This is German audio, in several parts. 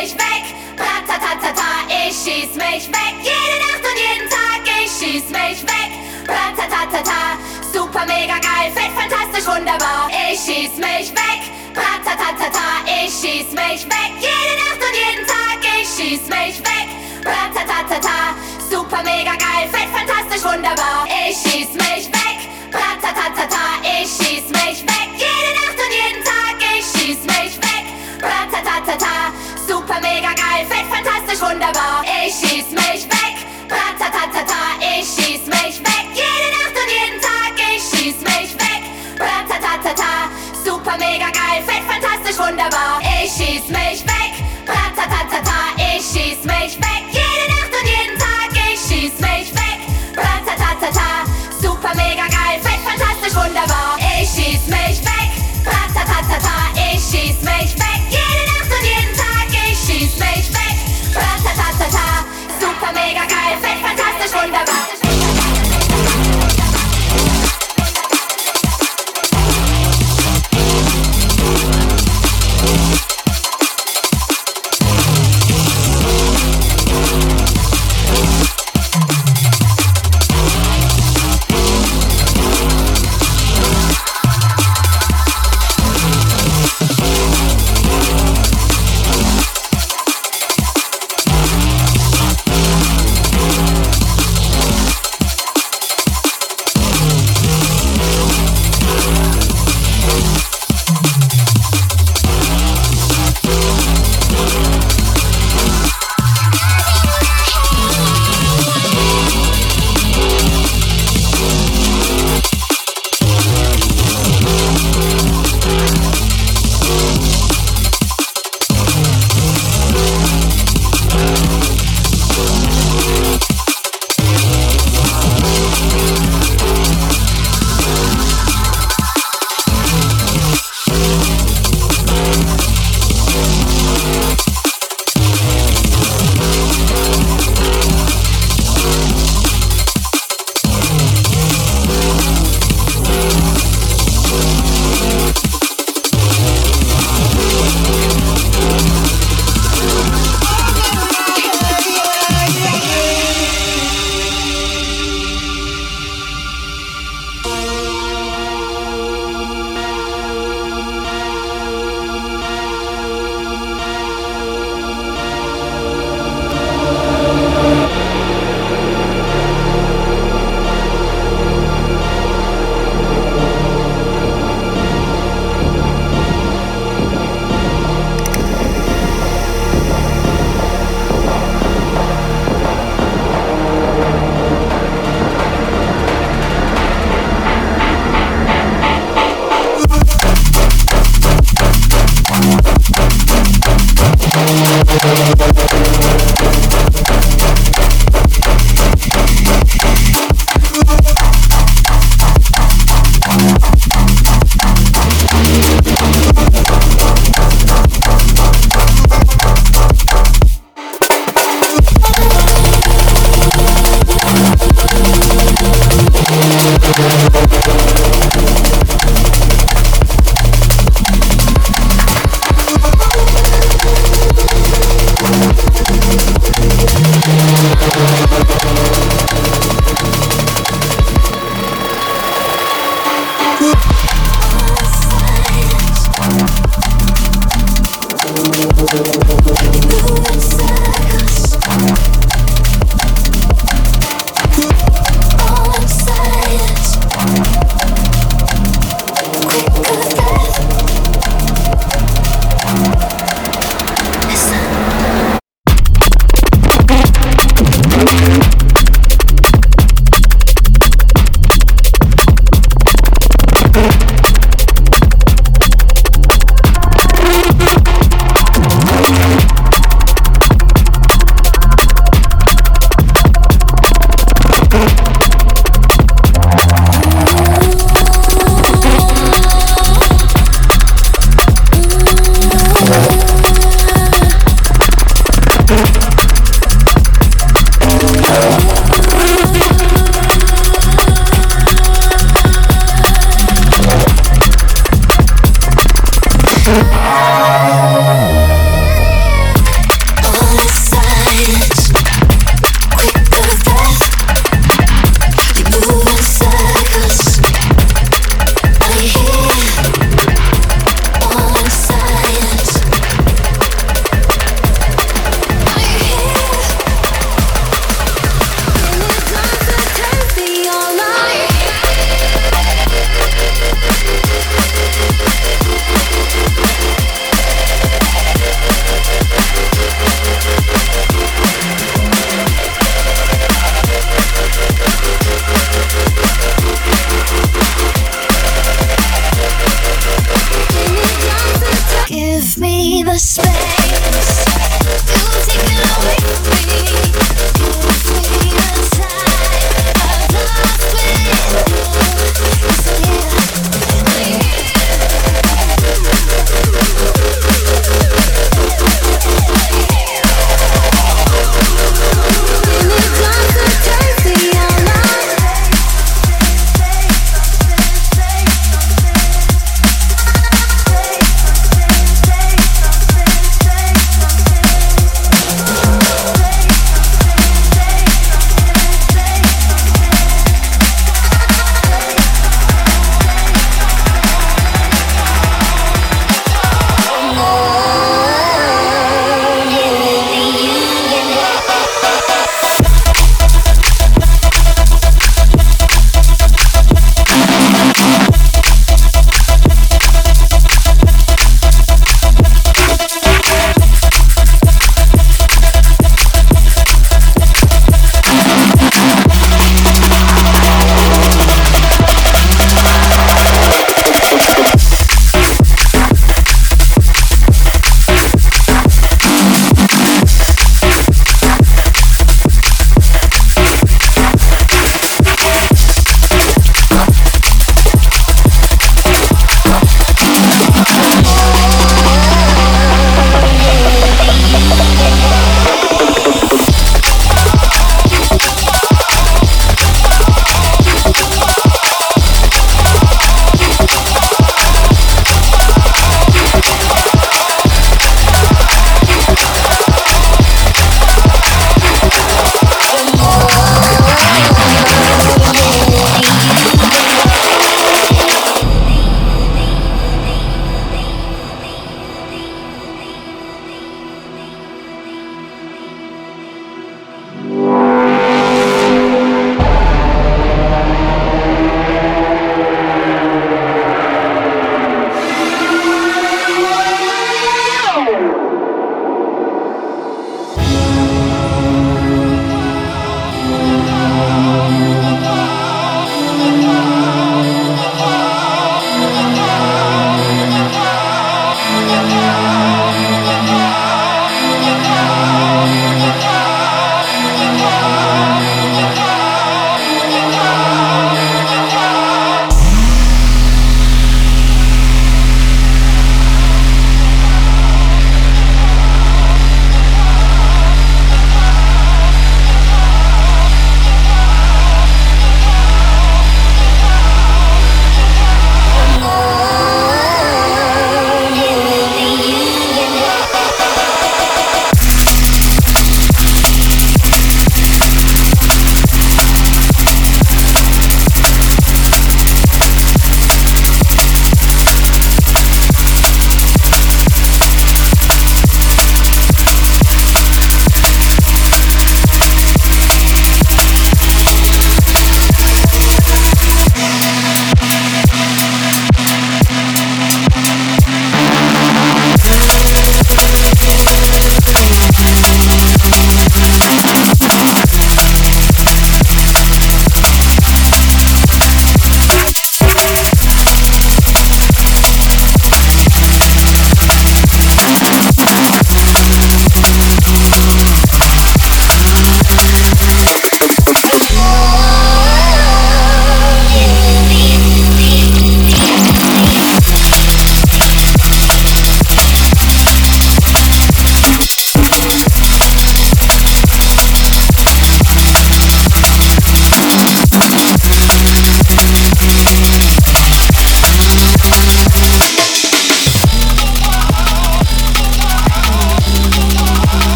mich weg. Ratatatata, ich schieß mich weg. Jede Nacht und jeden Tag, ich schieß mich weg. Ratatatata, super mega geil, fett, fantastisch, wunderbar. Ich schieß mich weg. Ratatatata, ich schieß mich weg. Jede Nacht und jeden Tag, ich schieß mich weg. Ratatatata, super mega geil, fett, fantastisch, wunderbar. Ich schieß mich weg. Ratatatata, ich schieß mich weg. Jede Nacht und jeden Tag, ich schieß mich weg. Ratatatata, super mega geil, fett, fantastisch, wunderbar. Ich schieß mich weg. Ratatatata, ich schieß mich weg. Jede Nacht und jeden Tag, ich schieß mich weg. Ratatatata, super mega geil, fett, fantastisch, wunderbar. Ich schieß mich weg. Ratatatata, ich schieß mich weg. Jede Nacht und jeden Tag, ich schieß mich weg. Ratatatata, super mega geil, fett, fantastisch, wunderbar. Ich schieß mich weg. Ratatatata, ich schieß mich weg. Mega geil, fett, fantastisch, wunderbar.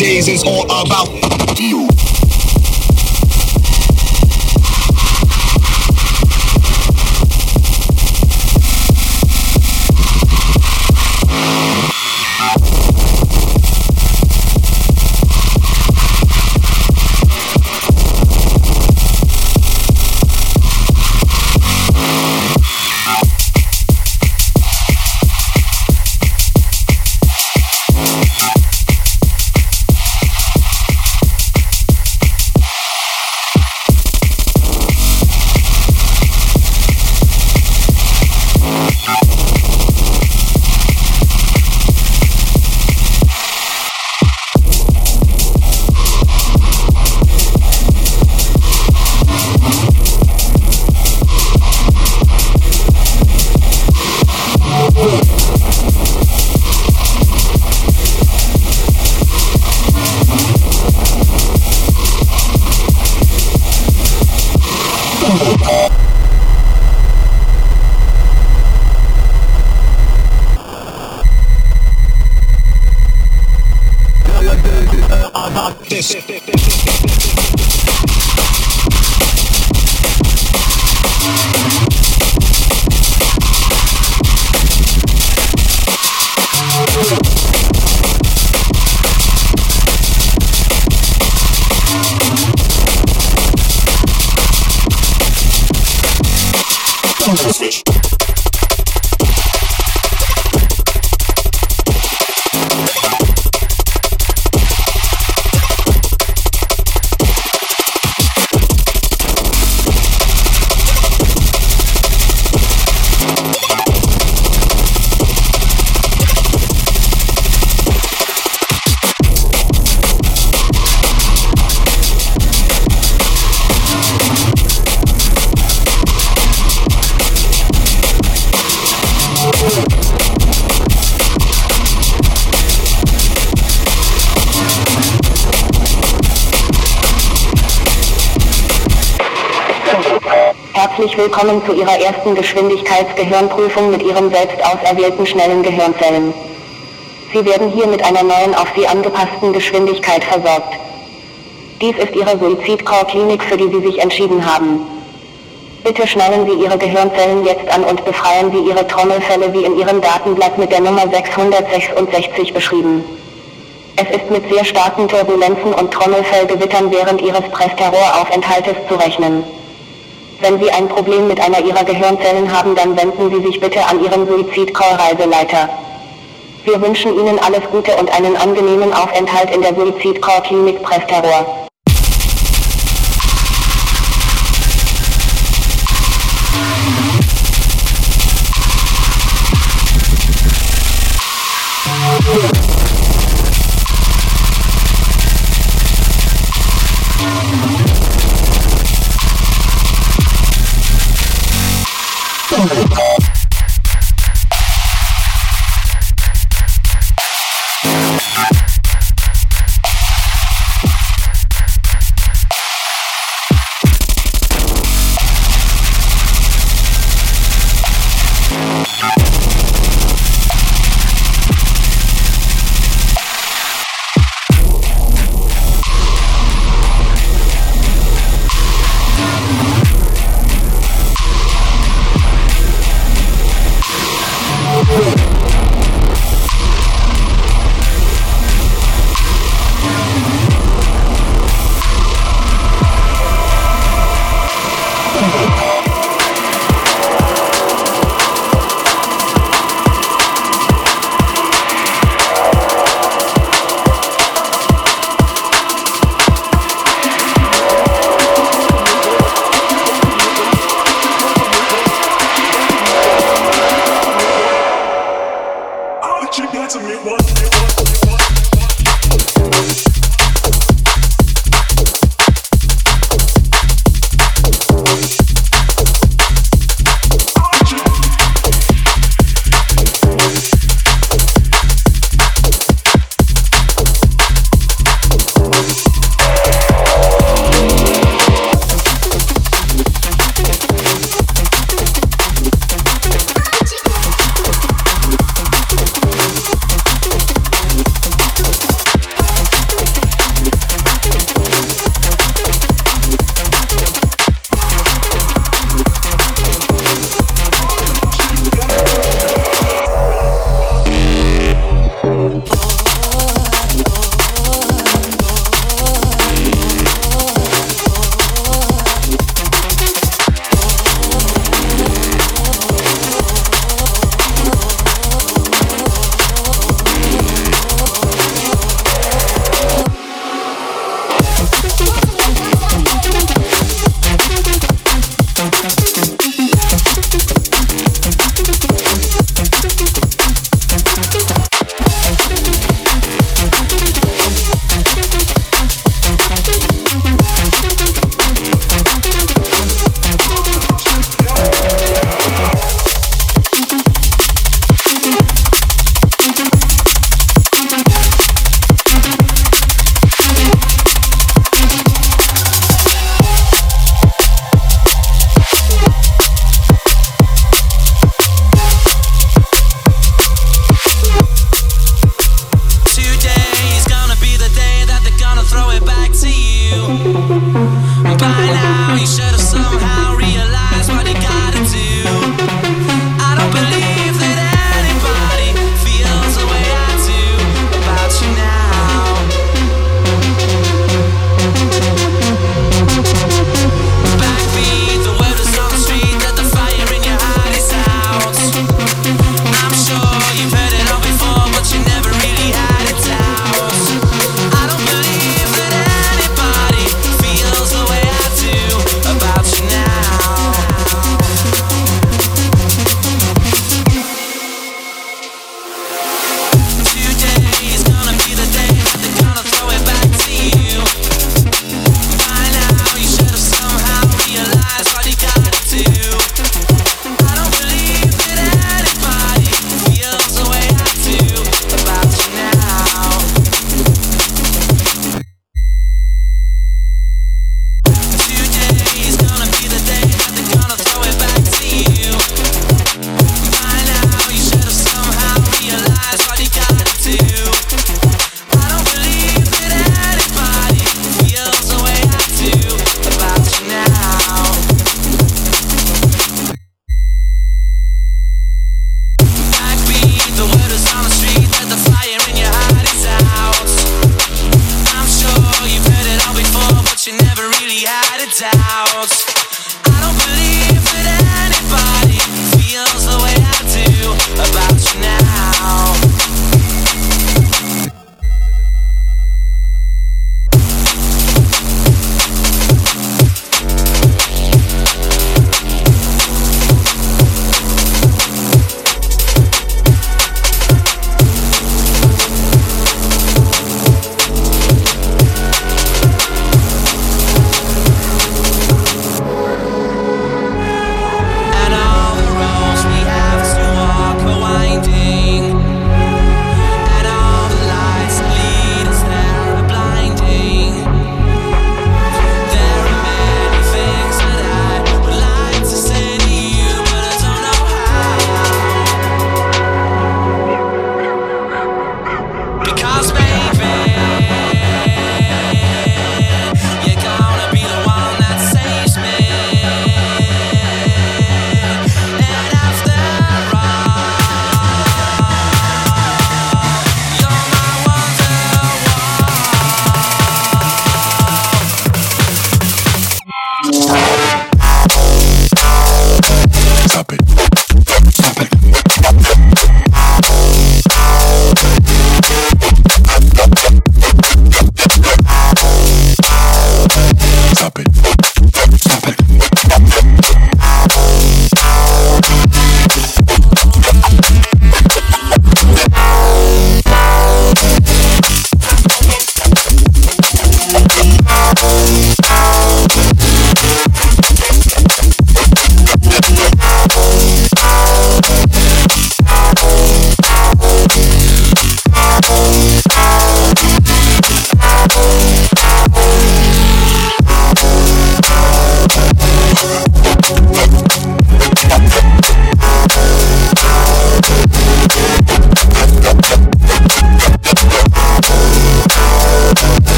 days is all about. Willkommen zu Ihrer ersten Geschwindigkeitsgehirnprüfung mit Ihren selbst auserwählten schnellen Gehirnzellen. Sie werden hier mit einer neuen auf Sie angepassten Geschwindigkeit versorgt. Dies ist Ihre Suizidcore-Klinik, für die Sie sich entschieden haben. Bitte schnallen Sie Ihre Gehirnzellen jetzt an und befreien Sie Ihre Trommelfälle wie in Ihrem Datenblatt mit der Nummer 666 beschrieben. Es ist mit sehr starken Turbulenzen und Trommelfellgewittern während Ihres Pressterroraufenthaltes zu rechnen. Wenn Sie ein Problem mit einer Ihrer Gehirnzellen haben, dann wenden Sie sich bitte an Ihren Suizidcore-Reiseleiter. Wir wünschen Ihnen alles Gute und einen angenehmen Aufenthalt in der Suizidcore-Klinik Presterrohr.